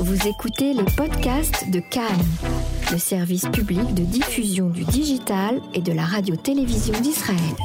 Vous écoutez les podcasts de Cannes, le service public de diffusion du digital et de la radio-télévision d'Israël.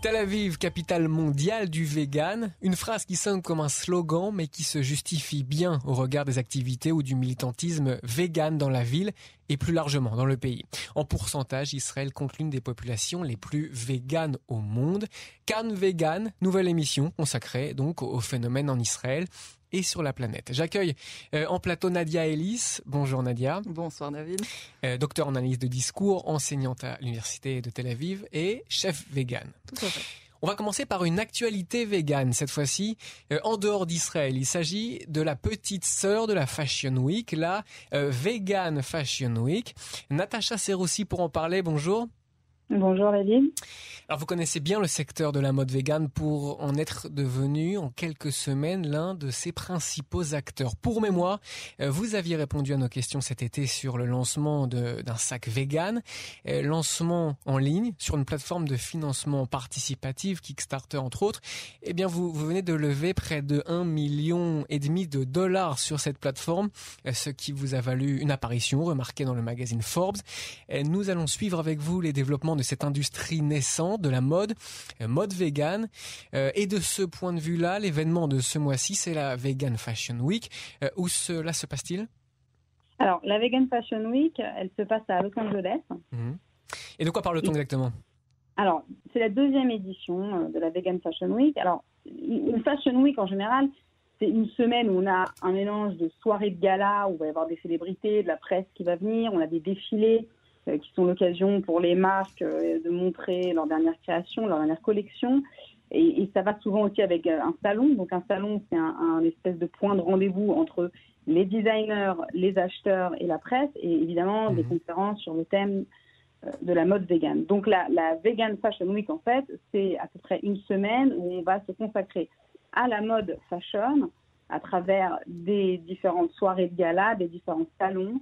Tel Aviv, capitale mondiale du vegan, une phrase qui sonne comme un slogan mais qui se justifie bien au regard des activités ou du militantisme vegan dans la ville et plus largement dans le pays. En pourcentage, Israël compte l'une des populations les plus véganes au monde. Cannes Vegan, nouvelle émission consacrée donc au phénomène en Israël et sur la planète. J'accueille euh, en plateau Nadia Ellis. Bonjour Nadia. Bonsoir David. Euh, docteur en analyse de discours, enseignante à l'université de Tel Aviv et chef vegan. Tout à fait. On va commencer par une actualité végane cette fois-ci, euh, en dehors d'Israël. Il s'agit de la petite sœur de la Fashion Week, la Vegan Fashion Week. Natacha Serossi pour en parler, bonjour. Bonjour David. Alors vous connaissez bien le secteur de la mode vegan pour en être devenu en quelques semaines l'un de ses principaux acteurs. Pour mémoire, euh, vous aviez répondu à nos questions cet été sur le lancement d'un sac vegan, euh, lancement en ligne sur une plateforme de financement participatif Kickstarter entre autres. Eh bien vous, vous venez de lever près de 1 million et demi de dollars sur cette plateforme, euh, ce qui vous a valu une apparition remarquée dans le magazine Forbes. Nous allons suivre avec vous les développements de cette industrie naissante de la mode, euh, mode vegan. Euh, et de ce point de vue-là, l'événement de ce mois-ci, c'est la Vegan Fashion Week. Euh, où cela se passe-t-il? Alors, la Vegan Fashion Week, elle se passe à Los Angeles. Mhm. Et de quoi parle-t-on exactement? Alors, c'est la deuxième édition de la Vegan Fashion Week. Alors, une Fashion Week en général, c'est une semaine où on a un mélange de soirées de gala, où il va y avoir des célébrités, de la presse qui va venir, on a des défilés, qui sont l'occasion pour les marques euh, de montrer leur dernière création, leur dernière collection. Et, ça va souvent aussi avec euh, un salon. Donc un salon, c'est un, espèce de point de rendez-vous entre les designers, les acheteurs et la presse, et évidemment des mhm. conférences sur le thème de la mode vegan. Donc la, la Vegan Fashion Week, en fait, c'est à peu près une semaine où on va se consacrer à la mode fashion à travers des différentes soirées de gala, des différents salons,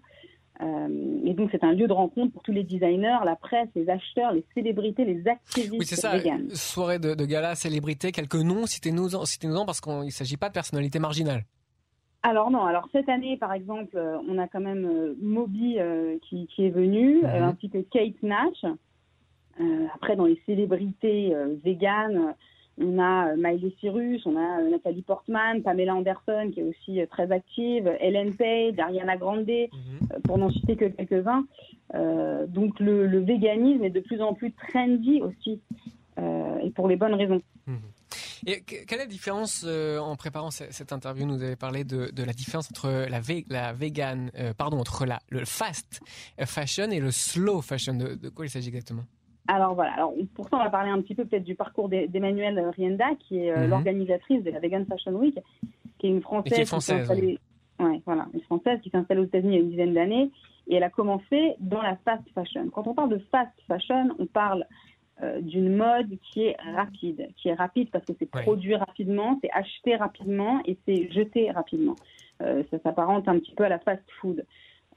euh, et donc, c'est un lieu de rencontre pour tous les designers, la presse, les acheteurs, les célébrités, les activistes. Oui, c'est ça. Soirée de, gala, célébrités, quelques noms, citez-nous-en citez parce qu'il ne s'agit pas de personnalités marginales. Alors non, alors cette année par exemple, euh, on a quand même euh, Moby qui, est venu, mhm. ainsi que Kate Nash. après dans les célébrités véganes, on a euh, Miley Cyrus, on a euh, Nathalie Portman, Pamela Anderson qui est aussi euh, très active, Ellen Page, Ariana Grande, mhm. pour n'en citer que quelques-uns. donc le, véganisme est de plus en plus trendy aussi, et pour les bonnes raisons. Mhm. Et quelle est la différence en préparant cette interview Nous avez parlé de, la différence entre la, la vegan, pardon, entre la, le fast fashion et le slow fashion. de quoi il s'agit exactement? Alors voilà, alors pour ça on va parler un petit peu peut-être du parcours d'Emmanuelle Rienda, qui est euh, mhm. l'organisatrice de la Vegan Fashion Week, qui est une française, qui est française, ouais, voilà, une française qui s'est installée aux États-Unis il y a une dizaine d'années, et elle a commencé dans la fast fashion. Quand on parle de fast fashion, on parle euh, d'une mode qui est rapide, qui est rapide parce que c'est produit rapidement, c'est acheté rapidement et c'est jeté rapidement. Euh, ça s'apparente un petit peu à la fast food.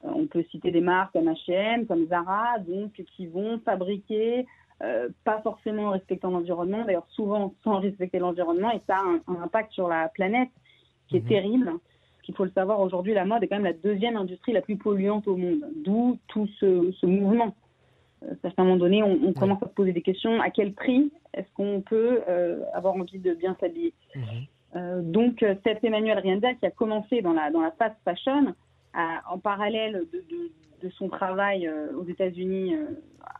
Euh, on peut citer des marques comme H&M, comme Zara, donc qui vont fabriquer euh, pas forcément respectant l'environnement, d'ailleurs souvent sans respecter l'environnement, et ça a un, impact sur la planète qui est mhm. terrible. Qu'il faut le savoir, aujourd'hui, la mode est quand même la deuxième industrie la plus polluante au monde, d'où tout ce, mouvement. Euh, à un moment donné, on, commence à se poser des questions. À quel prix est-ce qu'on peut avoir envie de bien s'habiller? Mhm. Donc, cette Emmanuel Rienda qui a commencé dans la, dans la fast fashion, en parallèle de, son travail euh, aux États-Unis euh,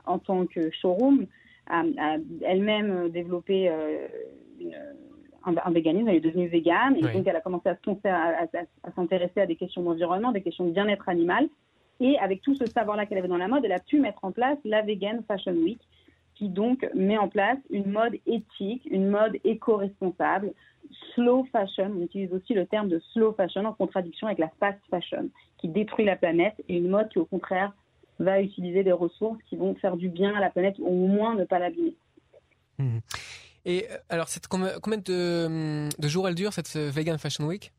en tant que showroom, a, elle-même développé euh, un, véganisme, elle est devenue végane, et donc elle a commencé à, s'intéresser à des questions d'environnement, des questions de bien-être animal. Et avec tout ce savoir-là qu'elle avait dans la mode, elle a pu mettre en place la Vegan Fashion Week, qui donc met en place une mode éthique, une mode éco-responsable, slow fashion. On utilise aussi le terme de slow fashion en contradiction avec la fast fashion, qui détruit la planète, et une mode qui, au contraire, va utiliser des ressources qui vont faire du bien à la planète, ou au moins ne pas l'abîmer. Mmh. Et euh, alors, combien de, de, jours elle dure, cette euh, Vegan Fashion Week?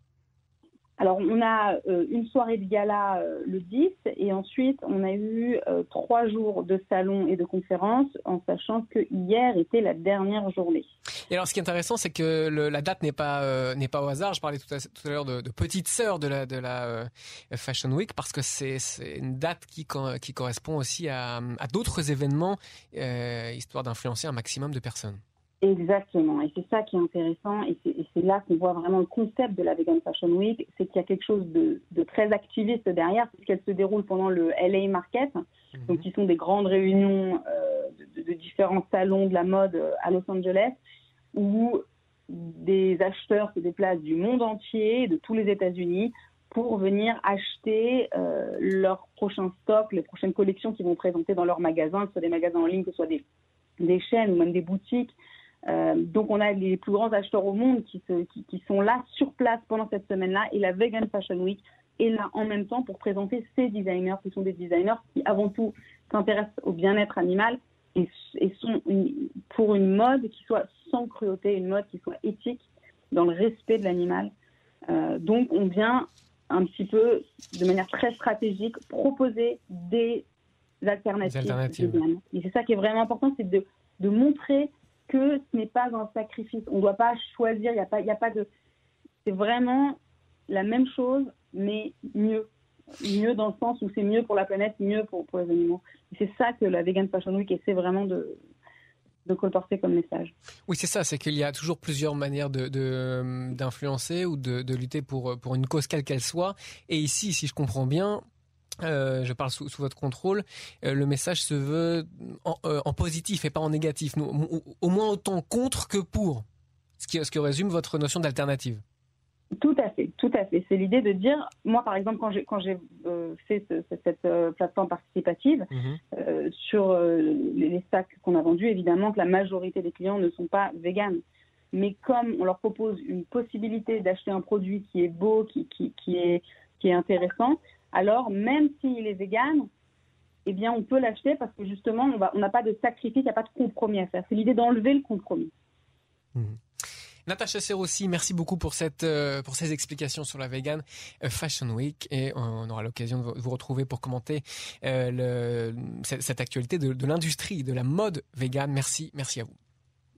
Alors, on a euh, une soirée de gala euh, le 10 et ensuite on a eu euh, trois jours de salon et de conférences en sachant que hier était la dernière journée. Et alors, ce qui est intéressant, c'est que la date n'est pas pas au hasard. Je parlais tout à, l'heure de, petite sœur de la Fashion Week parce que c'est une date qui qui correspond aussi à, à d'autres événements, histoire d'influencer un maximum de personnes. Exactement, et c'est ça qui est intéressant, et c'est là qu'on voit vraiment le concept de la Vegan Fashion Week, c'est qu'il y a quelque chose de, de très activiste derrière, puisqu'elle se déroule pendant le LA Market, mhm. donc qui sont des grandes réunions euh, de, de, différents salons de la mode euh, à Los Angeles, où des acheteurs se déplacent du monde entier, de tous les États-Unis, pour venir acheter euh, leurs prochains stocks, les prochaines collections qu'ils vont présenter dans leurs magasins, que ce soit des magasins en ligne, que ce soit des, des chaînes ou même des boutiques. Euh, donc on a les plus grands acheteurs au monde qui, se, qui, qui, sont là sur place pendant cette semaine-là et la Vegan Fashion Week est là en même temps pour présenter ces designers qui sont des designers qui avant tout s'intéressent au bien-être animal et, et sont pour une mode qui soit sans cruauté, une mode qui soit éthique dans le respect de l'animal. Euh, donc on vient un petit peu de manière très stratégique proposer des alternatives. Des alternatives. Et c'est ça qui est vraiment important, c'est de, de montrer que ce n'est pas un sacrifice. On ne doit pas choisir, il n'y a, pas, de... C'est vraiment la même chose, mais mieux. Mieux dans le sens où c'est mieux pour la planète, mieux pour, les animaux. c'est ça que la Vegan Fashion Week essaie vraiment de, de colporter comme message. Oui, c'est ça, c'est qu'il y a toujours plusieurs manières d'influencer de, ou de, de, lutter pour, pour une cause quelle qu'elle soit. Et ici, si je comprends bien, euh, je parle sous, votre contrôle, euh, le message se veut euh, en, positif et pas en négatif, au, moins autant contre que pour, ce qui, ce qui résume votre notion d'alternative. Tout à fait, tout à fait. C'est l'idée de dire, moi par exemple, quand j'ai quand j'ai fait cette plateforme participative mhm. sur les, sacs qu'on a vendus, évidemment que la majorité des clients ne sont pas véganes. Mais comme on leur propose une possibilité d'acheter un produit qui est beau, qui, qui, qui est qui est intéressant, alors même s'il est vegan, eh bien, on peut l'acheter parce que justement, on n'a pas de sacrifice, il n'y a pas de compromis à faire. C'est l'idée d'enlever le compromis. Mmh. Natacha Serossi, merci beaucoup pour cette euh, pour ces explications sur la vegan euh, Fashion Week et on aura l'occasion de vous retrouver pour commenter euh, cette, actualité de, de l'industrie de la mode vegan. Merci, merci à vous.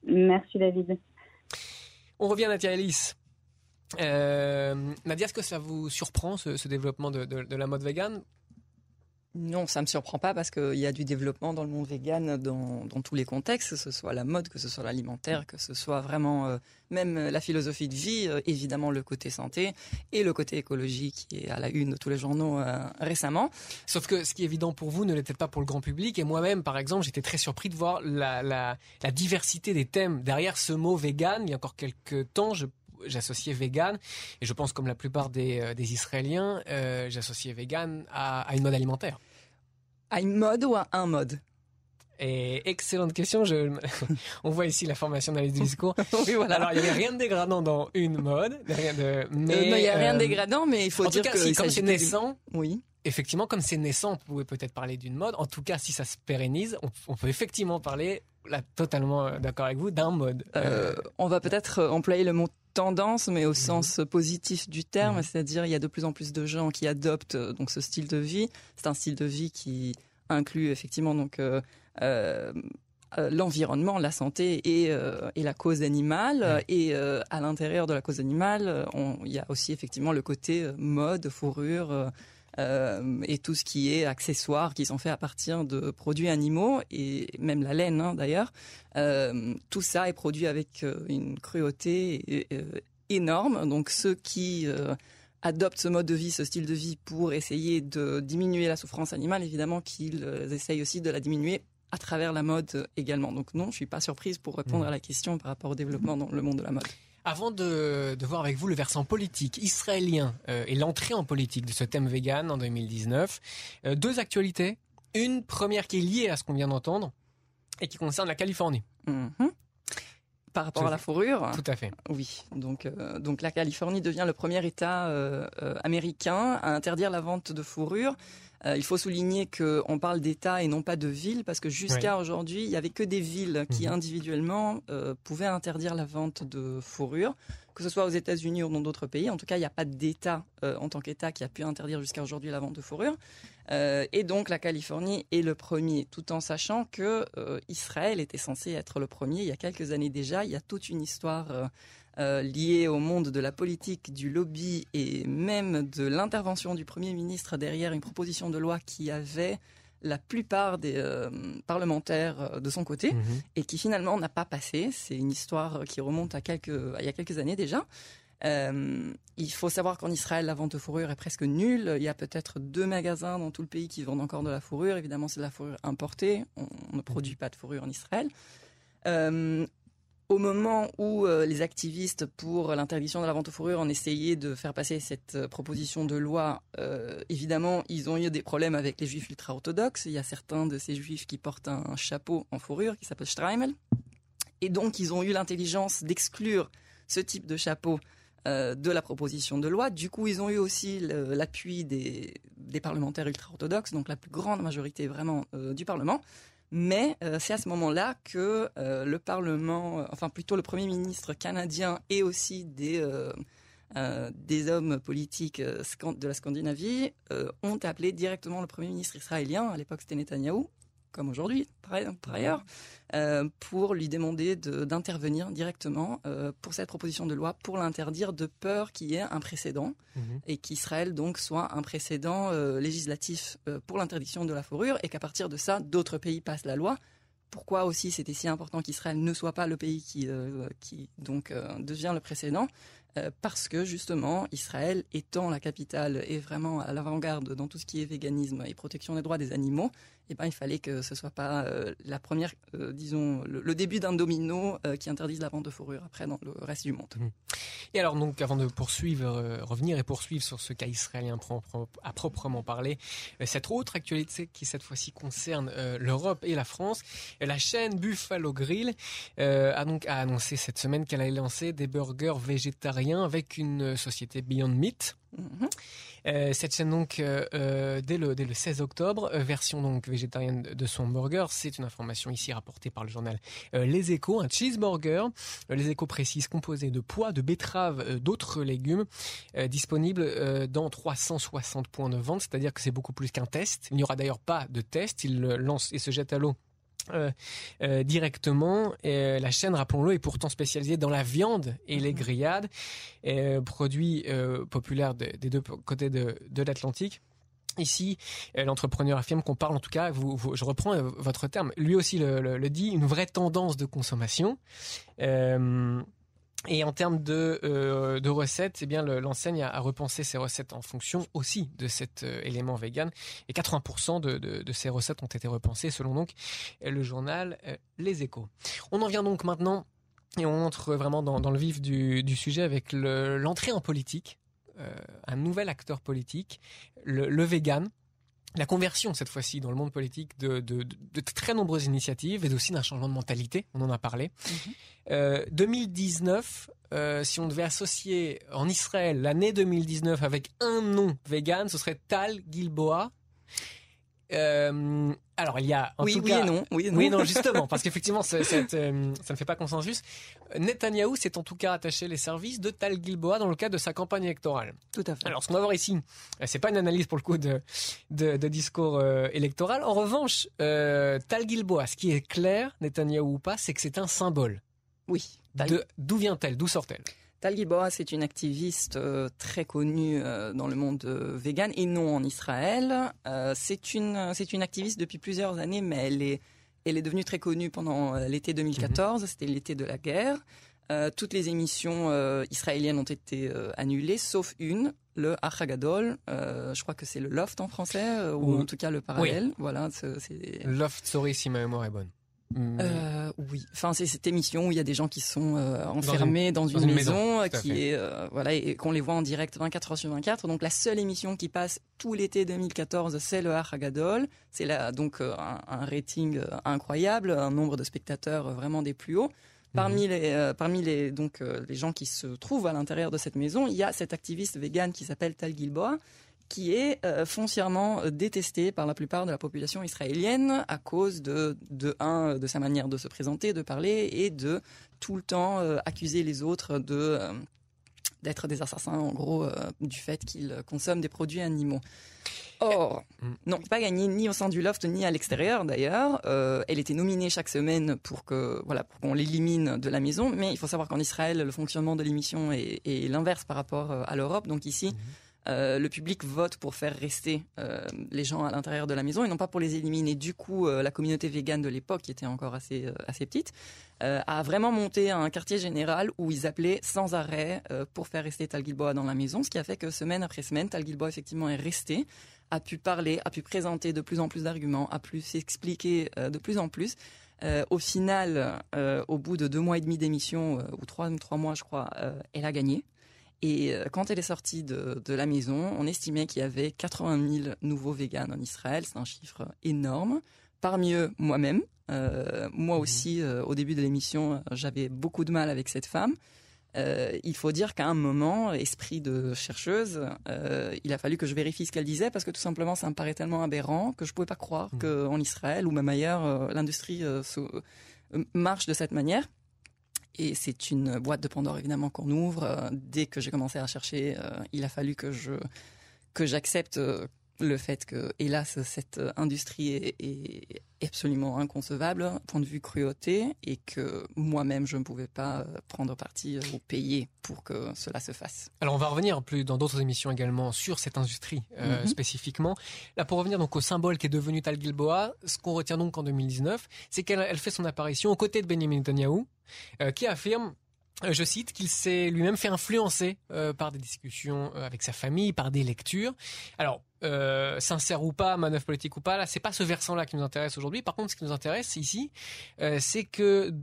Merci David. On revient à Nadia Alice. Euh, Nadia, est-ce que ça vous surprend ce, développement de, la mode vegan non, ça me surprend pas parce qu'il y a du développement dans le monde vegan dans, tous les contextes, que ce soit la mode, que ce soit l'alimentaire, que ce soit vraiment euh, même la philosophie de vie, euh, évidemment le côté santé et le côté écologie qui est à la une de tous les journaux récemment. Sauf que ce qui est évident pour vous ne l'était pas pour le grand public et moi-même, par exemple, j'étais très surpris de voir la, la, diversité des thèmes derrière ce mot vegan. Il y a encore quelques temps, je j'associais vegan, et je pense comme la plupart des, euh, des Israéliens, euh, j'associais vegan à, à, une mode alimentaire. À une mode ou à un mode? Et excellente question. Je... On voit ici la formation d'analyse du discours. oui, voilà. Alors, il n'y avait rien de dégradant dans une mode. Rien de... Mais, euh, non, il n'y a rien de dégradant, mais il faut dire que si, comme c'est naissant, oui. effectivement, comme c'est naissant, on pouvait peut-être parler d'une mode. En tout cas, si ça se pérennise, on, on peut effectivement parler, là, totalement d'accord avec vous, d'un mode. Euh, on va peut-être employer le mot tendance, mais au mhm. sens positif du terme, mhm. c'est-à-dire il y a de plus en plus de gens qui adoptent euh, donc ce style de vie. C'est un style de vie qui inclut effectivement donc euh, euh, l'environnement, la santé et, et la cause animale. Et à l'intérieur de la cause animale, il y a aussi effectivement le côté mode, fourrure. Euh, et tout ce qui est accessoires qui sont faits à partir de produits animaux et même la laine hein, d'ailleurs. Euh, tout ça est produit avec euh, une cruauté énorme. Donc ceux qui adoptent ce mode de vie, ce style de vie pour essayer de diminuer la souffrance animale, évidemment qu'ils essayent aussi de la diminuer à travers la mode également. Donc non, je suis pas surprise pour répondre mmh. à la question par rapport au développement dans le monde de la mode. Avant de, voir avec vous le versant politique israélien euh, et l'entrée en politique de ce thème vegan en 2019, euh, deux actualités. Une première qui est liée à ce qu'on vient d'entendre et qui concerne la Californie. Mm-hmm. Par rapport à la fourrure Tout à fait. Oui, donc, euh, donc la Californie devient le premier État américain à interdire la vente de fourrure euh, il faut souligner qu'on parle d'État et non pas de ville, parce que jusqu'à aujourd'hui, il n'y avait que des villes qui mhm. individuellement euh, pouvaient interdire la vente de fourrure. Que ce soit aux États-Unis ou dans d'autres pays. En tout cas, il n'y a pas d'État en tant qu'État qui a pu interdire jusqu'à aujourd'hui la vente de fourrure. et donc la Californie est le premier, tout en sachant que Israël était censé être le premier il y a quelques années déjà. Il y a toute une histoire euh, lié au monde de la politique, du lobby et même de l'intervention du Premier ministre derrière une proposition de loi qui avait la plupart des euh, parlementaires euh, de son côté mhm. et qui finalement n'a pas passé. C'est une histoire qui remonte à, quelques, il y a quelques années déjà. il faut savoir qu'en Israël, la vente de fourrure est presque nulle. Il y a peut-être deux magasins dans tout le pays qui vendent encore de la fourrure. Évidemment, c'est de la fourrure importée. On, ne produit pas de fourrure en Israël au moment où euh, les activistes pour l'interdiction de la vente aux fourrures ont essayé de faire passer cette euh, proposition de loi, euh, évidemment, ils ont eu des problèmes avec les juifs ultra-orthodoxes. Il y a certains de ces juifs qui portent un chapeau en fourrure qui s'appelle Streimel. Et donc, ils ont eu l'intelligence d'exclure ce type de chapeau de la proposition de loi. Du coup, ils ont eu aussi l'appui des, des, parlementaires ultra-orthodoxes, donc la plus grande majorité vraiment du Parlement. Mais euh, c'est à ce moment-là que euh, le Parlement, euh, enfin plutôt le Premier ministre canadien et aussi des, des hommes politiques de la Scandinavie ont appelé directement le Premier ministre israélien, à l'époque c'était Netanyahou, comme aujourd'hui par, ailleurs, euh, pour lui demander d'intervenir directement euh, pour cette proposition de loi, pour l'interdire de peur qu'il y ait un précédent mhm. et qu'Israël donc soit un précédent euh, législatif pour l'interdiction de la fourrure et qu'à partir de ça, d'autres pays passent la loi. Pourquoi aussi c'était si important qu'Israël ne soit pas le pays qui, qui donc devient le précédent? Parce que justement Israël étant la capitale et vraiment à l'avant-garde dans tout ce qui est véganisme et protection des droits des animaux, eh ben, il fallait que ce soit pas euh, la première, euh, disons, le, début d'un domino euh, qui interdise la vente de fourrure après dans le reste du monde. Et alors donc, avant de poursuivre, revenir et poursuivre sur ce cas israélien à proprement parler, cette autre actualité qui cette fois-ci concerne l'Europe et la France, la chaîne Buffalo Grill a donc a annoncé cette semaine qu'elle allait lancer des burgers végétariens avec une société Beyond Meat. Mmh. Euh, cette chaîne donc euh, euh, dès le dès le 16 octobre, version donc végétarienne de son burger. C'est une information ici rapportée par le journal Les Échos. Un cheeseburger, Les Échos précisent composé de pois, de betteraves, d'autres légumes, disponible dans 360 points de vente. C'est-à-dire que c'est beaucoup plus qu'un test. Il n'y aura d'ailleurs pas de test. Il lance et se jette à l'eau euh, euh, directement. Et, la chaîne, rappelons-le, est pourtant spécialisée dans la viande et les mhm. grillades, et, produit euh, populaire des deux côtés de, de l'Atlantique. Ici, l'entrepreneur affirme qu'on parle, en tout cas, vous, je reprends votre terme, lui aussi le, le, dit, une vraie tendance de consommation. Et en termes de, euh, recettes, eh bien l'enseigne a, repensé ses recettes en fonction aussi de cet euh, élément vegan. Et 80% de, de, de, ces recettes ont été repensées selon donc le journal euh, Les Échos. On en vient donc maintenant et on entre vraiment dans, le vif du, du sujet avec l'entrée en politique. un nouvel acteur politique, le, le vegan, la conversion cette fois-ci dans le monde politique de, de, de, très nombreuses initiatives et aussi d'un changement de mentalité, on en a parlé. 2019, mhm. euh, euh, si on devait associer en Israël l'année 2019 avec un nom vegan, ce serait Tal Gilboa. Euh, alors il y a en oui, tout oui et non, oui, et non. oui non justement parce qu'effectivement euh, ça ne fait pas consensus. Netanyahou s'est en tout cas attaché les services de Tal Gilboa dans le cadre de sa campagne électorale. Tout à fait. Alors ce qu'on va voir ici, euh, c'est pas une analyse pour le coup de de, de discours euh, électoral. En revanche, euh, Tal Gilboa, ce qui est clair, Netanyahou ou pas, c'est que c'est un symbole. Oui. D'où vient-elle? D'où sort-elle? Tal Gilboa, c'est une activiste euh, très connue euh, dans le monde euh, vegan et non en Israël. c'est une c'est une activiste depuis plusieurs années, mais elle est elle est devenue très connue pendant l'été 2014. Mhm. C'était l'été de la guerre. toutes les émissions israéliennes ont été annulées, sauf une, le Achagadol. je crois que c'est le Loft en français, ou en tout cas le parallèle. Voilà, c'est Loft, sorry si ma mémoire est bonne. Euh, oui, enfin c'est cette émission où il y a des gens qui sont euh, enfermés dans une, maison, qui est euh, voilà et qu'on les voit en direct 24 heures sur 24. Donc la seule émission qui passe tout l'été 2014, c'est le Hagadol. C'est là donc un, un, rating incroyable, un nombre de spectateurs vraiment des plus hauts. Parmi mhm. les parmi les donc les gens qui se trouvent à l'intérieur de cette maison, il y a cet activiste vegan qui s'appelle Tal Gilboa qui est euh, foncièrement euh, détesté par la plupart de la population israélienne à cause de, de un, de sa manière de se présenter, de parler et de tout le temps euh, accuser les autres de d'être des assassins, en gros, du fait qu'ils consomment des produits animaux. Or, mm. non, pas gagné ni au sein du loft ni à l'extérieur d'ailleurs. elle était nominée chaque semaine pour que voilà pour qu'on l'élimine de la maison. Mais il faut savoir qu'en Israël, le fonctionnement de l'émission est, l'inverse par rapport à l'Europe. Donc ici, mm-hmm. Euh, le public vote pour faire rester euh, les gens à l'intérieur de la maison et non pas pour les éliminer. Du coup, euh, la communauté végane de l'époque, qui était encore assez, assez petite, a vraiment monté un quartier général où ils appelaient sans arrêt pour faire rester Tal Gilboa dans la maison, ce qui a fait que semaine après semaine, Tal Gilboa effectivement est resté, a pu parler, a pu présenter de plus en plus d'arguments, a pu s'expliquer de plus en plus. au final, au bout de deux mois et demi d'émission, ou trois, trois mois je crois, elle a gagné. Et euh, quand elle est sortie de, la maison, on estimait qu'il y avait 80 000 nouveaux véganes en Israël. C'est un chiffre énorme. Parmi eux, moi-même. Euh, moi mmh. aussi, euh, au début de l'émission, j'avais beaucoup de mal avec cette femme. il faut dire qu'à un moment, esprit de chercheuse, il a fallu que je vérifie ce qu'elle disait parce que tout simplement, ça me paraît tellement aberrant que je ne pouvais pas croire mmh. qu'en Israël ou même ailleurs, l'industrie marche de cette manière. Et c'est une boîte de Pandore évidemment qu'on ouvre. Euh, dès que j'ai commencé à chercher, euh, il a fallu que je que j'accepte euh, le fait que, hélas, cette industrie est, absolument inconcevable, point de vue cruauté, et que moi-même, je ne pouvais pas prendre parti ou payer pour que cela se fasse. Alors, on va revenir plus dans d'autres émissions également sur cette industrie mhm. spécifiquement. Là, pour revenir donc au symbole qui est devenu Tal Gilboa, ce qu'on retient donc en 2019, c'est qu'elle fait son apparition aux côtés de Benjamin Netanyahu, euh, qui affirme euh, je cite, qu'il s'est lui-même fait influencer euh, par des discussions avec sa famille, par des lectures. Alors, sincère ou pas, manœuvre politique ou pas, là, c'est pas ce versant-là qui nous intéresse aujourd'hui. Par contre, ce qui nous intéresse ici, c'est que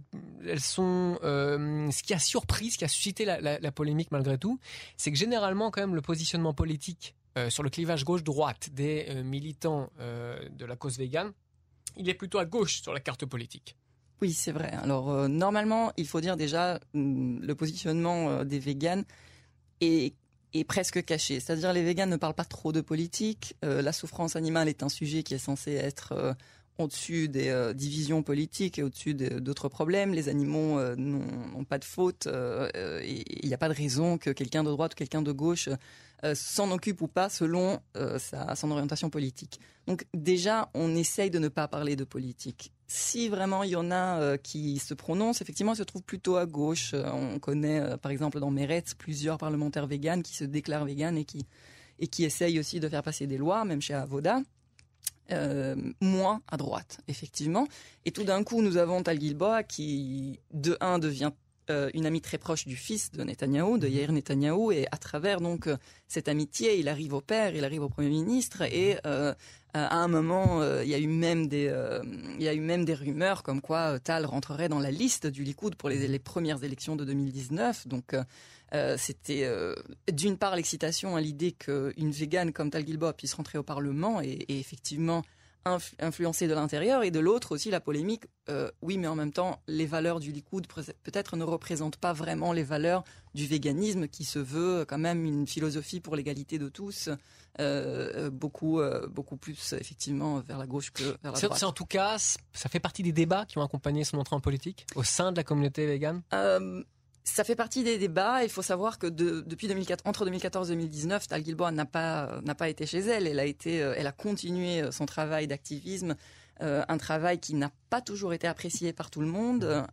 elles sont. ce qui a surpris, ce qui a suscité la, polémique malgré tout, c'est que généralement, quand même, le positionnement politique sur le clivage gauche-droite des militants de la cause végane, il est plutôt à gauche sur la carte politique. Oui, c'est vrai. Alors euh, normalement, il faut dire déjà mm, le positionnement euh, des véganes est, presque caché. C'est-à-dire les véganes ne parlent pas trop de politique. Euh, la souffrance animale est un sujet qui est censé être au-dessus des divisions politiques et au-dessus d'autres problèmes. Les animaux n'ont pas de faute. Il n'y a pas de raison que quelqu'un de droite ou quelqu'un de gauche s'en occupe ou pas selon sa, son orientation politique. Donc déjà, on essaye de ne pas parler de politique si vraiment il y en a euh, qui se prononcent, effectivement, ils se trouvent plutôt à gauche. Euh, on connaît, euh, par exemple, dans Meretz, plusieurs parlementaires véganes qui se déclarent véganes et qui, et qui essayent aussi de faire passer des lois, même chez Avoda. moins à droite, effectivement. Et tout d'un coup, nous avons Tal Gilboa qui, de un, devient une amie très proche du fils de Netanyahou, de Yair Netanyahou, et à travers donc cette amitié, il arrive au père, il arrive au premier ministre, et euh, à un moment, euh, il y a eu même des, euh, il y a eu même des rumeurs comme quoi Tal rentrerait dans la liste du Likoud pour les, les premières élections de 2019. Donc, c'était d'une part l'excitation à l'idée qu'une végane comme Tal Gilboa puisse rentrer au Parlement et, et effectivement influencer de l'intérieur et de l'autre aussi la polémique. Euh, oui, mais en même temps, les valeurs du Likoud peut-être ne représentent pas vraiment les valeurs du véganisme qui se veut quand même une philosophie pour l'égalité de tous, euh, beaucoup, euh, beaucoup plus effectivement vers la gauche que vers la droite. C'est en tout cas, ça fait partie des débats qui ont accompagné son entrée en politique au sein de la communauté végane? Ça fait partie des débats. Il faut savoir que depuis 2004, entre 2014 et 2019, Tal Gilboa n'a pas n'a pas été chez elle. Elle a été, euh, elle a continué euh, son travail d'activisme, euh, un travail qui n'a pas toujours été apprécié par tout le monde.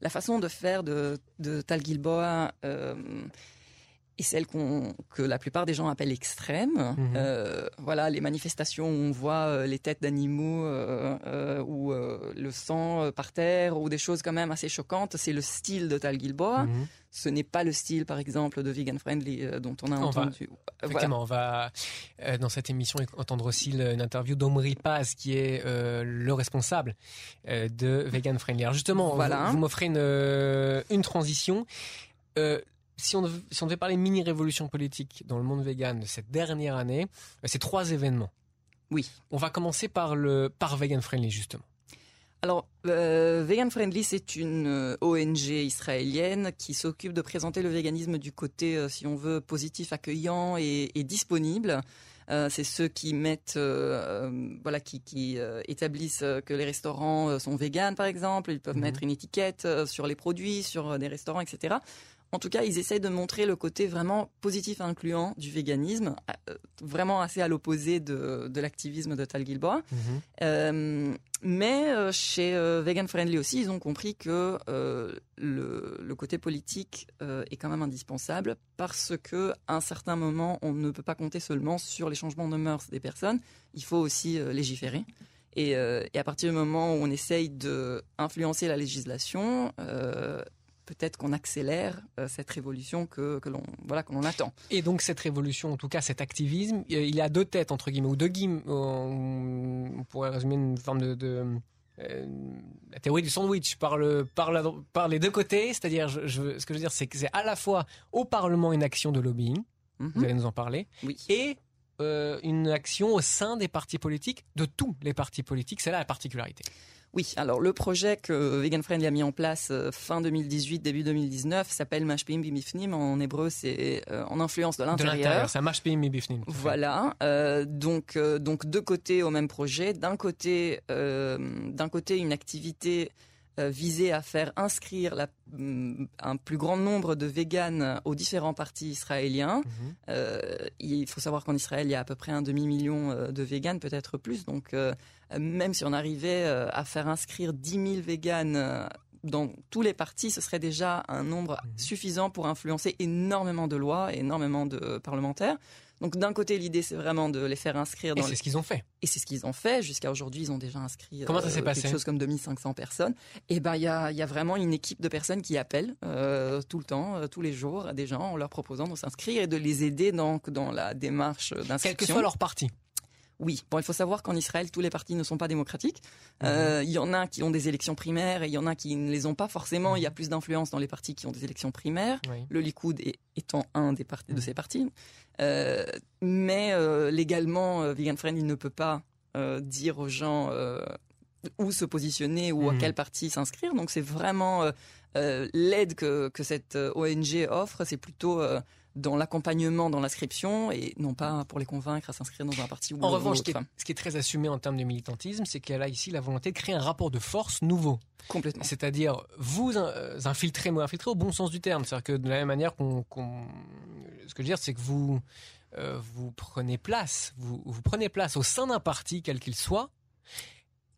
La façon de faire de, de Gilboa et celle qu'on que la plupart des gens appellent extrême. Mhm. Euh, voilà, les manifestations où on voit euh, les têtes d'animaux euh, ou le sang par terre ou des choses quand même assez choquantes, c'est le style de Tal Gilboa. Mhm. Ce n'est pas le style, par exemple, de Vegan Friendly dont on a entendu. effectivement, on va dans cette émission entendre aussi une interview d'Omri Paz, qui est le responsable de Vegan Friendly. Alors justement, voilà. vous, m'offrez une, une transition si on, si on devait parler mini-révolution politique dans le monde vegan de cette dernière année, euh, c'est trois événements. Oui. On va commencer par le par Vegan Friendly justement. Alors, euh, Vegan Friendly, c'est une euh, ONG israélienne qui s'occupe de présenter le véganisme du côté, si on veut, positif, accueillant et, disponible. c'est ceux qui mettent, voilà, qui, qui établissent que les restaurants sont véganes, par exemple. Ils peuvent mhm. mettre une étiquette sur les produits, sur des restaurants, etc En tout cas, ils essayent de montrer le côté vraiment positif et incluant du véganisme, euh, vraiment assez à l'opposé de, de l'activisme de Tal Gilboa. Mhm. Euh, mais euh, chez Vegan Friendly aussi, ils ont compris que euh, le, le côté politique euh, est quand même indispensable parce que à un certain moment, on ne peut pas compter seulement sur les changements de mœurs des personnes. Il faut aussi légiférer. Et, euh, et à partir du moment où on essaye de influencer la législation, euh, peut-être qu'on accélère euh, cette révolution que, que l'on voilà que l'on attend. Et donc cette révolution, en tout cas cet activisme, euh, il a deux têtes entre guillemets ou deux guillemets. On pourrait résumer une forme de, de euh, la théorie du sandwich par le par, la- par les deux côtés. C'est-à-dire, je, je- ce que je veux dire, c'est que c'est à la fois au Parlement une action de lobbying, Mhm. vous allez nous en parler, Oui. et euh, une action au sein des partis politiques, de tous les partis politiques. C'est là la particularité. Oui, alors le projet que Vegan Friendly a mis en place euh, fin 2018, début 2019 s'appelle Mashpim Bimifnim. En hébreu, c'est euh, en influence de De l'intérieur. l'intérieur, ça mais bifnim. Voilà, euh, donc euh, donc deux côtés au même projet. D'un côté, d'un côté une activité euh, visée à faire inscrire la- mm, un plus grand nombre de véganes aux différents partis israéliens. Mhm. Euh, il faut savoir qu'en Israël, il y a à peu près un demi-million euh, de véganes, peut-être plus. Donc, même si on arrivait à faire inscrire 10 000 véganes dans tous les partis, ce serait déjà un nombre Mhm. suffisant pour influencer énormément de lois, et énormément de parlementaires. Donc, d'un côté, l'idée, c'est vraiment de les faire inscrire Et dans c'est ce qu'ils ont fait. et c'est ce qu'ils ont fait. Jusqu'à aujourd'hui, ils ont déjà inscrit Comment ça passé quelque chose comme 2500 personnes. Et ben, il y a, y a vraiment une équipe de personnes qui appellent euh, tout le temps, euh, tous les jours, à des gens en leur proposant de s'inscrire et de les aider donc dans la démarche d'inscription. Quel que soit leur parti. Oui. Bon, il faut savoir qu'en Israël, tous les partis ne sont pas démocratiques. Mhm. Euh, Il y en a qui ont des élections primaires et il y en a qui ne les ont pas forcément. Il y a plus d'influence dans les partis qui ont des élections primaires Oui. le Likoud est- étant un des partis, de Mhm. ces partis. Euh, mais euh, légalement, Vegan Friendly ne peut pas dire aux gens où se positionner ou Mhm. à quel parti s'inscrire. Donc c'est vraiment euh, l'aide que, que cette ONG offre, c'est plutôt euh, dans l'accompagnement, dans l'inscription, et non pas pour les convaincre à s'inscrire dans un parti ou En revanche, ce qui, est, l'autre. ce qui est très assumé en termes de militantisme, c'est qu'elle a ici la volonté de créer un rapport de force nouveau. Complètement. C'est-à-dire vous euh, infiltrer, mais infiltrer au bon sens du terme. C'est-à-dire que de la même manière qu'on, ce que je veux dire, c'est que vous euh, vous prenez place, vous, vous prenez place au sein d'un parti quel qu'il soit,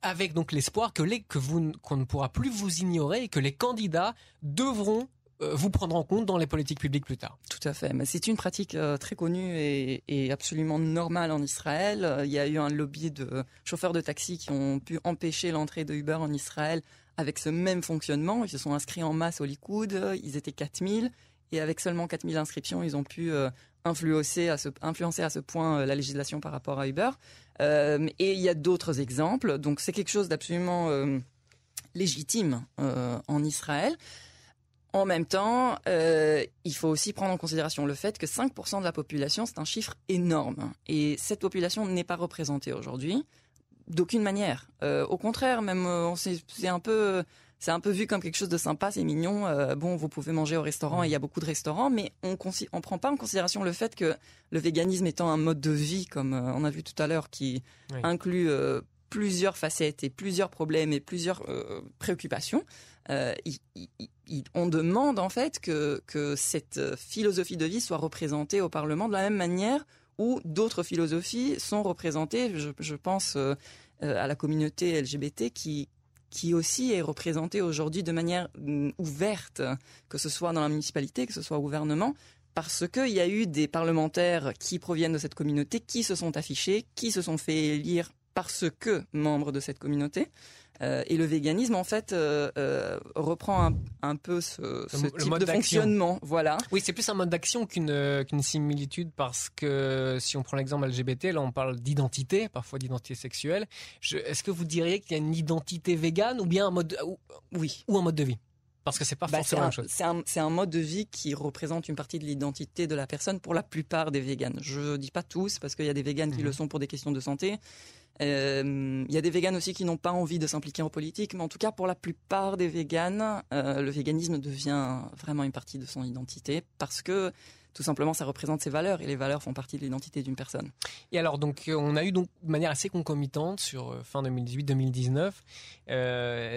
avec donc l'espoir que les que vous qu'on ne pourra plus vous ignorer et que les candidats devront vous prendre en compte dans les politiques publiques plus tard. Tout à fait. C'est une pratique euh, très connue et, absolument normale en Israël. Euh, Il y a eu un lobby de chauffeurs de taxi qui ont pu empêcher l'entrée de Uber en Israël avec ce même fonctionnement. Ils se sont inscrits en masse au Likoud. euh, Ils étaient 4000. Et avec seulement 4000 inscriptions, ils ont pu euh, influencer, à ce, point euh, la législation par rapport à Uber. Euh, et il y a d'autres exemples. Donc c'est quelque chose d'absolument euh, légitime euh, en Israël. En même temps, euh, il faut aussi prendre en considération le fait que 5% de la population, c'est un chiffre énorme. Et cette population n'est pas représentée aujourd'hui d'aucune manière. Euh, au contraire, même euh, c'est un peu... C'est un peu vu comme quelque chose de sympa, c'est mignon. bon, vous pouvez manger au restaurant, et il y a beaucoup de restaurants, mais on ne prend pas en considération le fait que le véganisme étant un mode de vie, comme on a vu tout à l'heure, qui Oui. inclut plusieurs facettes et plusieurs problèmes et plusieurs préoccupations, euh, on demande en fait que, cette philosophie de vie soit représentée au Parlement de la même manière où d'autres philosophies sont représentées. Je, je pense euh, euh, à la communauté LGBT qui qui aussi est représentée aujourd'hui de manière mm, ouverte, que ce soit dans la municipalité, que ce soit au gouvernement, parce qu'il y a eu des parlementaires qui proviennent de cette communauté, qui se sont affichés, qui se sont fait élire parce que membres de cette communauté. Euh, et le véganisme, en fait, euh, euh, reprend un, un peu ce, ce le type mode de fonctionnement. Voilà. Oui, c'est plus un mode d'action qu'une qu'une similitude parce que si on prend l'exemple LGBT, là on parle d'identité, parfois d'identité sexuelle. Est-ce que vous diriez qu'il y a une identité végane ou bien un mode ou, Oui. ou un mode de vie? Parce que c'est pas Bah, forcément la chose. c'est un- un mode de vie qui représente une partie de l'identité de la personne pour la plupart des véganes. Je dis pas tous, parce qu'il y a des véganes qui Mhm. le sont pour des questions de santé. Euh, Il y a des véganes aussi qui n'ont pas envie de s'impliquer en politique, mais en tout cas pour la plupart des véganes, euh, le véganisme devient vraiment une partie de son identité parce que tout simplement, ça représente ses valeurs et les valeurs font partie de l'identité d'une personne. Et alors, donc, on a eu donc de manière assez concomitante sur fin 2018-2019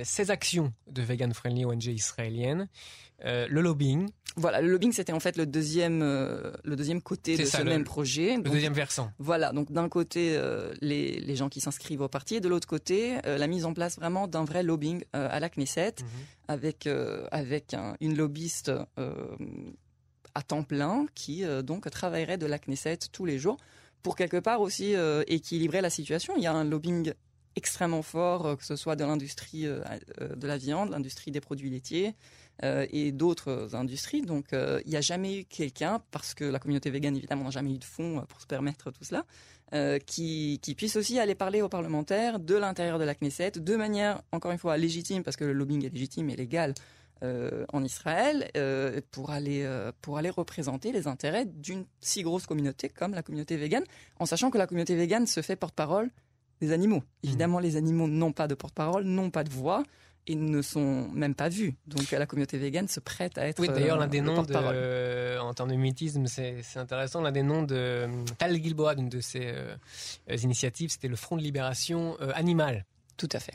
ces actions de vegan friendly ONG israéliennes, le lobbying, voilà, le lobbying, c'était en fait le deuxième, euh, le deuxième côté de ce même projet. Le deuxième versant. Voilà, donc d'un côté, euh, les, les, gens qui s'inscrivent au parti, et de l'autre côté, euh, la mise en place vraiment d'un vrai lobbying à la Knesset, mhm. avec, avec une lobbyiste à temps plein qui donc travaillerait de la Knesset tous les jours pour quelque part aussi équilibrer la situation. Il y a un lobbying extrêmement fort, que ce soit de l'industrie de la viande, l'industrie des produits laitiers, euh, et d'autres industries. Donc euh, il n'y a jamais eu quelqu'un, parce que la communauté végane évidemment n'a jamais eu de fonds pour se permettre tout cela, euh, qui, qui, puisse aussi aller parler aux parlementaires de l'intérieur de la Knesset de manière, encore une fois, légitime, parce que le lobbying est légitime et légal. En Israël pour aller pour aller représenter les intérêts d'une si grosse communauté comme la communauté végane, en sachant que la communauté végane se fait porte-parole des animaux. Mmh. Évidemment, les animaux n'ont pas de porte-parole, n'ont pas de voix et ne sont même pas vus. Donc la communauté végane se prête à être. Oui, d'ailleurs, l'un des euh, noms de, en termes de mythisme, c'est intéressant. L'un des noms de euh, Tal Gilboa, d'une de euh, initiatives, c'était le Front de libération animale. Tout à fait.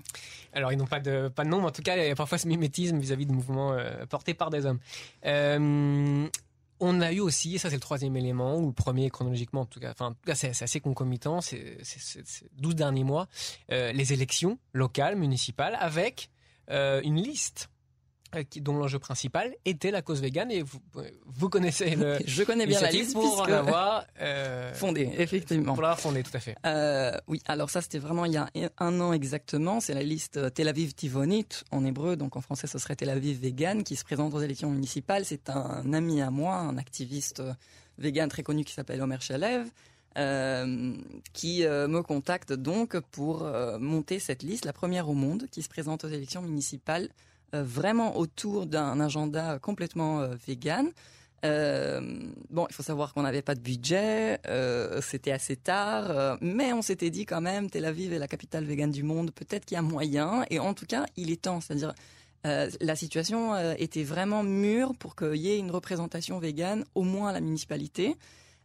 Alors, ils n'ont pas de, pas de nom, mais en tout cas, il y a parfois ce mimétisme vis-à-vis de mouvements portés par des hommes. on a eu aussi, et ça c'est le troisième élément, ou le premier chronologiquement en tout cas, enfin c'est assez concomitant, c'est 12 derniers mois, les élections locales, municipales, avec euh, une liste euh, dont l'enjeu principal était la cause végane. Et vous, vous connaissez le je connais bien la liste pour l'avoir euh, fondée effectivement. pour l'avoir fondée tout à fait. Euh, oui alors ça c'était vraiment il y a un an exactement. C'est la liste Tel Aviv Tivonit en hébreu. Donc en français ce serait Tel Aviv vegan qui se présente aux élections municipales. C'est un ami à moi un activiste vegan très connu qui s'appelle Omer Shalev euh, qui euh, me contacte donc pour euh, monter cette liste, la première au monde, qui se présente aux élections municipales, vraiment autour d'un agenda complètement vegan. bon, il faut savoir qu'on n'avait pas de budget, c'était assez tard, mais on s'était dit quand même, Tel Aviv est la capitale végane du monde, peut-être qu'il y a moyen, et en tout cas, il est temps, c'est-à-dire la situation était vraiment mûre pour qu'il y ait une représentation végane, au moins à la municipalité.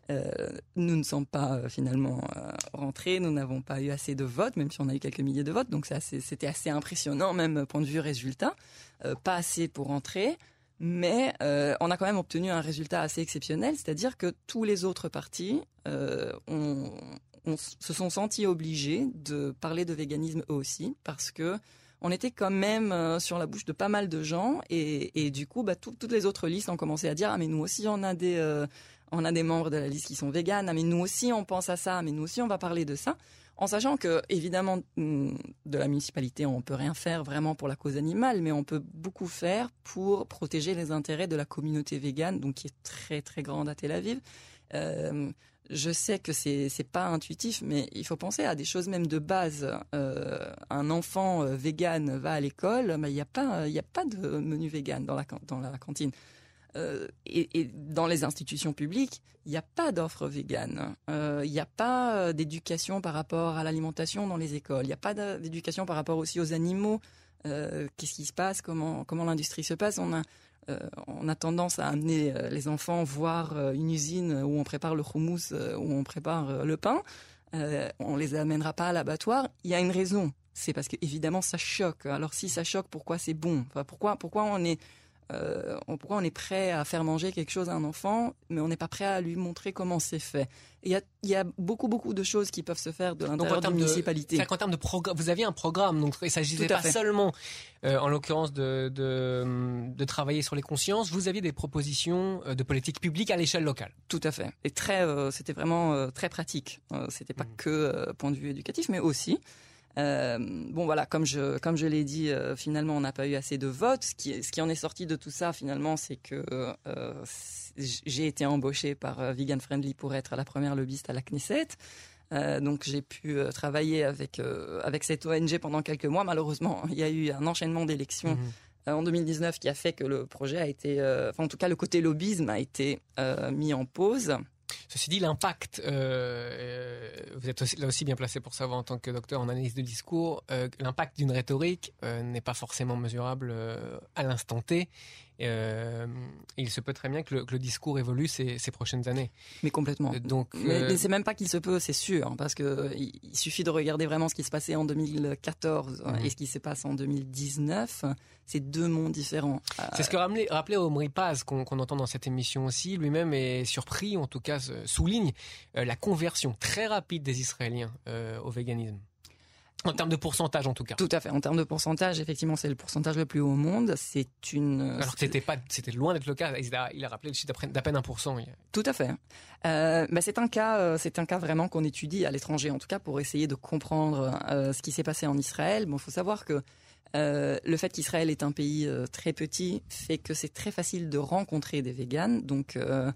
Euh, nous ne sommes pas euh, finalement euh, rentrés, nous n'avons pas eu assez de votes, même si on a eu quelques milliers de votes, donc c'était assez, impressionnant, même point de vue résultat. pas assez pour rentrer, mais on a quand même obtenu un résultat assez exceptionnel, c'est-à-dire que tous les autres partis se sont sentis obligés de parler de véganisme eux aussi, parce que on était quand même sur la bouche de pas mal de gens, et, du coup, bah, toutes les autres listes ont commencé à dire ah mais nous aussi on a des on a des membres de la liste qui sont véganes, ah, mais nous aussi on pense à ça, mais nous aussi on va parler de ça, en sachant que évidemment mm, de la municipalité on peut rien faire vraiment pour la cause animale, mais on peut beaucoup faire pour protéger les intérêts de la communauté végane, donc qui est très très grande à Tel Aviv. Euh, je sais que c'est c'est pas intuitif, mais il faut penser à des choses même de base. Euh, un enfant euh, vegan va à l'école, mais il n'y a pas il a pas de menu vegan dans la dans la cantine. Euh, et, dans les institutions publiques, il n'y a pas d'offre végane. Euh, il n'y a pas euh, d'éducation par rapport à l'alimentation dans les écoles. Il n'y a pas d'éducation par rapport aussi aux animaux. Qu'est-ce qui se passe? Comment, comment l'industrie se passe? On a, on a tendance à amener les enfants voir une usine où on prépare le houmous, où on prépare le pain. on les amènera pas à l'abattoir. Il y a une raison. C'est parce que évidemment ça choque. Alors si ça choque, pourquoi c'est bon? Enfin, Pourquoi pourquoi on est euh, pourquoi on est prêt à faire manger quelque chose à un enfant, mais on n'est pas prêt à lui montrer comment c'est fait. Il y a, beaucoup, beaucoup de choses qui peuvent se faire de l'intérieur de la municipalité. En termes de programme, vous aviez un programme, donc il s'agissait pas seulement, euh, en l'occurrence, de, de, travailler sur les consciences. Vous aviez des propositions euh, de politique publique à l'échelle locale. Tout à fait. Et très, c'était vraiment très pratique. c'était pas mmh. que point de vue éducatif, mais aussi. Euh, bon voilà, comme je comme je l'ai dit, euh, finalement on n'a pas eu assez de votes. Ce qui, ce qui en est sorti de tout ça finalement, c'est que euh, j'ai été embauchée par Vegan Friendly pour être la première lobbyiste à la Knesset. donc j'ai pu travailler avec avec cette ONG pendant quelques mois. Malheureusement, il y a eu un enchaînement d'élections. Mhm. En 2019, qui a fait que le projet a été, enfin en tout cas le côté lobbyisme a été mis en pause. Ceci dit, l'impact, euh, euh, vous êtes là aussi bien placé pour savoir en tant que docteur en analyse de discours, euh, l'impact d'une rhétorique n'est pas forcément mesurable à l'instant T. Euh, il se peut très bien que le, discours évolue ces, prochaines années. Mais complètement. Donc, mais, c'est même pas qu'il se peut, c'est sûr, hein, parce que il, suffit de regarder vraiment ce qui se passait en 2014 mhm. et ce qui se passe en 2019. C'est deux mondes différents. C'est ce que rappelait, rappelait Omri Paz, qu'on entend dans cette émission aussi. Lui-même est surpris, en tout cas souligne la conversion très rapide des Israéliens au véganisme. En termes de pourcentage, en tout cas. Tout à fait. En termes de pourcentage, effectivement, c'est le pourcentage le plus haut au monde. C'est une. Alors que c'était pas, c'était loin d'être le cas. Il a, il a rappelé le chiffre d'à peine 1%. Tout à fait. Euh, bah c'est un cas, euh, c'est un cas vraiment qu'on étudie à l'étranger, en tout cas pour essayer de comprendre euh, ce qui s'est passé en Israël. Bon, faut savoir que euh, le fait qu'Israël est un pays euh, très petit fait que c'est très facile de rencontrer des véganes. Donc euh,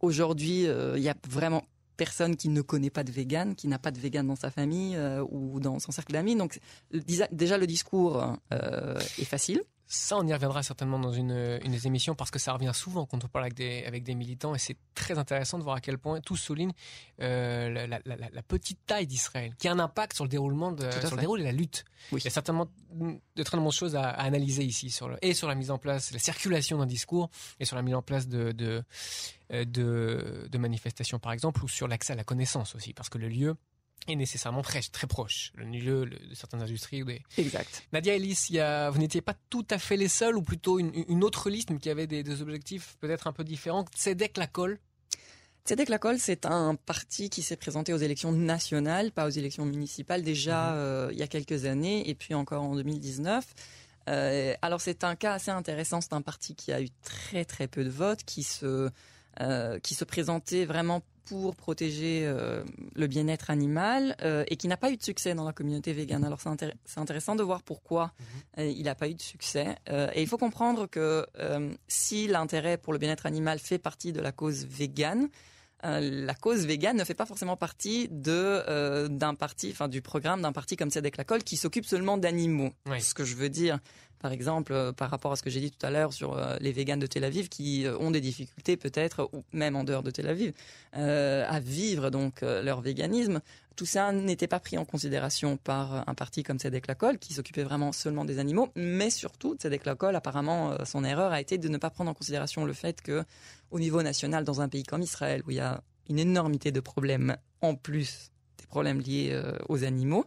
aujourd'hui, il y a vraiment personne qui ne connaît pas de vegan, qui n'a pas de vegan dans sa famille euh, ou dans son cercle d'amis. Donc déjà le discours euh, est facile. Ça, on y reviendra certainement dans une, une des émissions parce que ça revient souvent quand on parle avec des, avec des militants et c'est très intéressant de voir à quel point tout souligne euh, la, la, la, petite taille d'Israël qui a un impact sur le déroulement de, sur le déroulé de la lutte. Oui. Il y a certainement de très nombreuses choses à, à, analyser ici sur le, et sur la mise en place, la circulation d'un discours et sur la mise en place de, de, euh, de, de manifestations par exemple ou sur l'accès à la connaissance aussi parce que le lieu est nécessairement très, très proche, le milieu de certaines industries. Des... Exact. Nadia Ellis, il y a, vous n'étiez pas tout à fait les seuls, ou plutôt une, une autre liste, mais qui avait des, des objectifs peut-être un peu différents. Tzedek Lacol. Tzedek Lacol, c'est un parti qui s'est présenté aux élections nationales, pas aux élections municipales, déjà mhm. euh, il y a quelques années, et puis encore en 2019. Euh, alors c'est un cas assez intéressant, c'est un parti qui a eu très très peu de votes, qui se, euh, qui se présentait vraiment pour protéger euh, le bien-être animal euh, et qui n'a pas eu de succès dans la communauté végane. Alors c'est intéressant de voir pourquoi mhm. euh, il n'a pas eu de succès. et il faut comprendre que si l'intérêt pour le bien-être animal fait partie de la cause végane, la cause végane ne fait pas forcément partie de d'un parti, enfin du programme d'un parti comme Tzedek Lacol qui s'occupe seulement d'animaux. Ce que je veux dire, par exemple, euh, par rapport à ce que j'ai dit tout à l'heure sur euh, les véganes de Tel Aviv qui euh, ont des difficultés peut-être, ou même en dehors de Tel Aviv, à vivre donc leur véganisme. Tout ça n'était pas pris en considération par un parti comme Tzedek Lacol, qui s'occupait vraiment seulement des animaux, mais surtout, Tzedek Lacol, apparemment, son erreur a été de ne pas prendre en considération le fait que, au niveau national, dans un pays comme Israël, où il y a une énormité de problèmes en plus des problèmes liés aux animaux,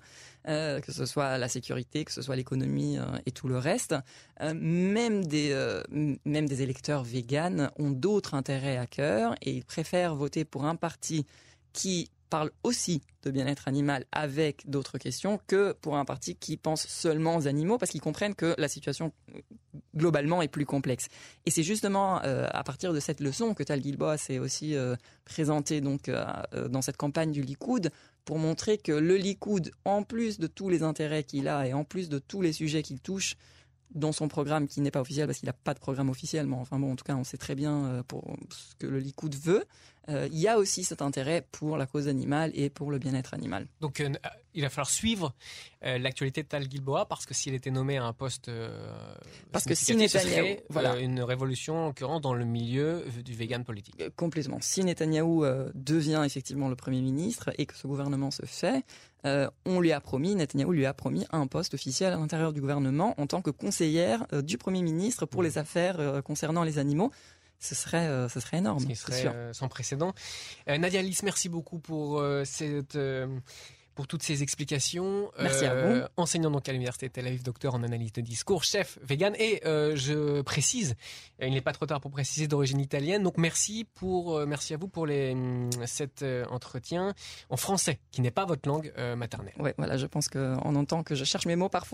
euh, que ce soit la sécurité, que ce soit l'économie euh, et tout le reste. Euh, même des même des électeurs véganes ont d'autres intérêts à cœur et ils préfèrent voter pour un parti qui parle aussi de bien-être animal avec d'autres questions que pour un parti qui pense seulement aux animaux parce qu'ils comprennent que la situation globalement est plus complexe. Et c'est justement à partir de cette leçon que Tal Gilboa s'est aussi présenté donc dans cette campagne du Likoud pour montrer que le Likoud, en plus de tous les intérêts qu'il a et en plus de tous les sujets qu'il touche, dans son programme qui n'est pas officiel parce qu'il n'a pas de programme officiel, mais enfin bon, en tout cas, on sait très bien euh, ce que le Likoud veut. Euh, il y a aussi cet intérêt pour la cause animale et pour le bien-être animal. Donc, euh, il va falloir suivre l'actualité de Tal Gilboa parce que s'il était nommé à un poste, parce que si Netanyahou, voilà, une révolution en l'occurrence dans le milieu du vegan politique. complètement. Si Netanyahou devient effectivement le premier ministre et que ce gouvernement se fait, euh, on lui a promis, Netanyahu lui a promis un poste officiel à l'intérieur du gouvernement en tant que conseillère euh, du Premier ministre pour mmh. les affaires euh, concernant les animaux. Ce serait, ce serait énorme. Ce serait sans précédent. Nadia Alice, merci beaucoup pour cette pour toutes ces explications. Merci à vous. Euh, enseignant donc à l'université Tel Aviv, docteur en analyse de discours, chef vegan et euh, je précise, il n'est pas trop tard pour préciser d'origine italienne. Donc merci pour euh, merci à vous pour les cet entretien en français qui n'est pas votre langue maternelle. Ouais, voilà, je pense qu'on entend que je cherche mes mots parfois.